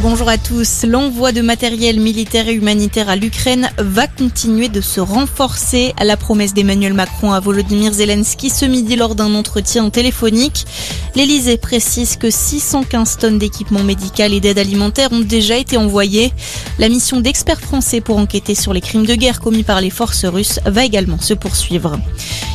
Bonjour à tous. L'envoi de matériel militaire et humanitaire à l'Ukraine va continuer de se renforcer à la promesse d'Emmanuel Macron à Volodymyr Zelensky ce midi lors d'un entretien téléphonique. L'Elysée précise que 615 tonnes d'équipement médical et d'aide alimentaire ont déjà été envoyées. La mission d'experts français pour enquêter sur les crimes de guerre commis par les forces russes va également se poursuivre.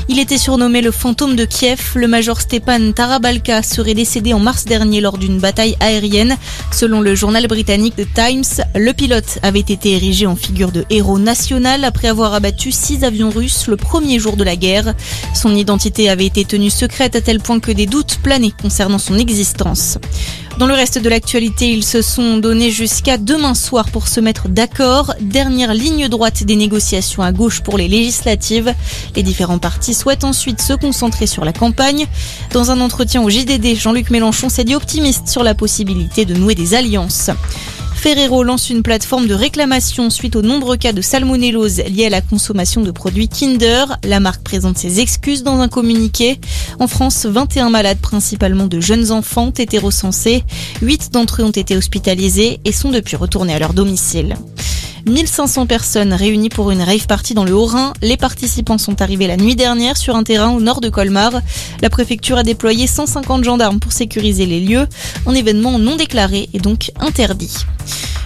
Il était surnommé le fantôme de Kiev. Le major Stepan Tarabalka serait décédé en mars dernier lors d'une bataille aérienne. Selon le journal britannique The Times, le pilote avait été érigé en figure de héros national après avoir abattu six avions russes le premier jour de la guerre. Son identité avait été tenue secrète à tel point que des doutes planaient concernant son existence. Dans le reste de l'actualité, ils se sont donnés jusqu'à demain soir pour se mettre d'accord. Dernière ligne droite des négociations à gauche pour les législatives. Les différents partis souhaitent ensuite se concentrer sur la campagne. Dans un entretien au JDD, Jean-Luc Mélenchon s'est dit optimiste sur la possibilité de nouer des alliances. Ferrero lance une plateforme de réclamation suite aux nombreux cas de salmonellose liés à la consommation de produits Kinder. La marque présente ses excuses dans un communiqué. En France, 21 malades, principalement de jeunes enfants, ont été recensés. 8 d'entre eux ont été hospitalisés et sont depuis retournés à leur domicile. 1500 personnes réunies pour une rave party dans le Haut-Rhin. Les participants sont arrivés la nuit dernière sur un terrain au nord de Colmar. La préfecture a déployé 150 gendarmes pour sécuriser les lieux. Un événement non déclaré est donc interdit.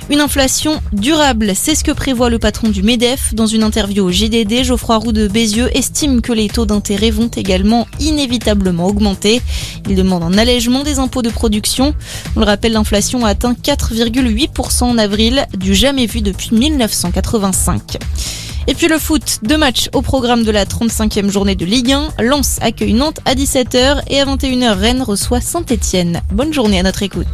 Une inflation durable, c'est ce que prévoit le patron du MEDEF. Dans une interview au JDD, Geoffroy Roux de Bézieux estime que les taux d'intérêt vont également inévitablement augmenter. Il demande un allègement des impôts de production. On le rappelle, l'inflation a atteint 4,8% en avril, du jamais vu depuis 1985. Et puis le foot, deux matchs au programme de la 35e journée de Ligue 1. Lens accueille Nantes à 17h et à 21h Rennes reçoit Saint-Etienne. Bonne journée à notre écoute.